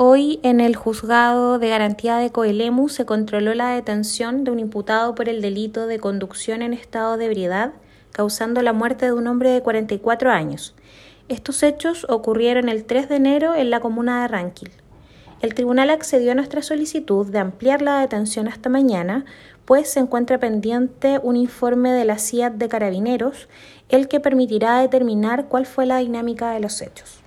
Hoy en el juzgado de garantía de Coelemu se controló la detención de un imputado por el delito de conducción en estado de ebriedad, causando la muerte de un hombre de 44 años. Estos hechos ocurrieron el 3 de enero en la comuna de Ranquil. El tribunal accedió a nuestra solicitud de ampliar la detención hasta mañana, pues se encuentra pendiente un informe de la CIAT de Carabineros, el que permitirá determinar cuál fue la dinámica de los hechos.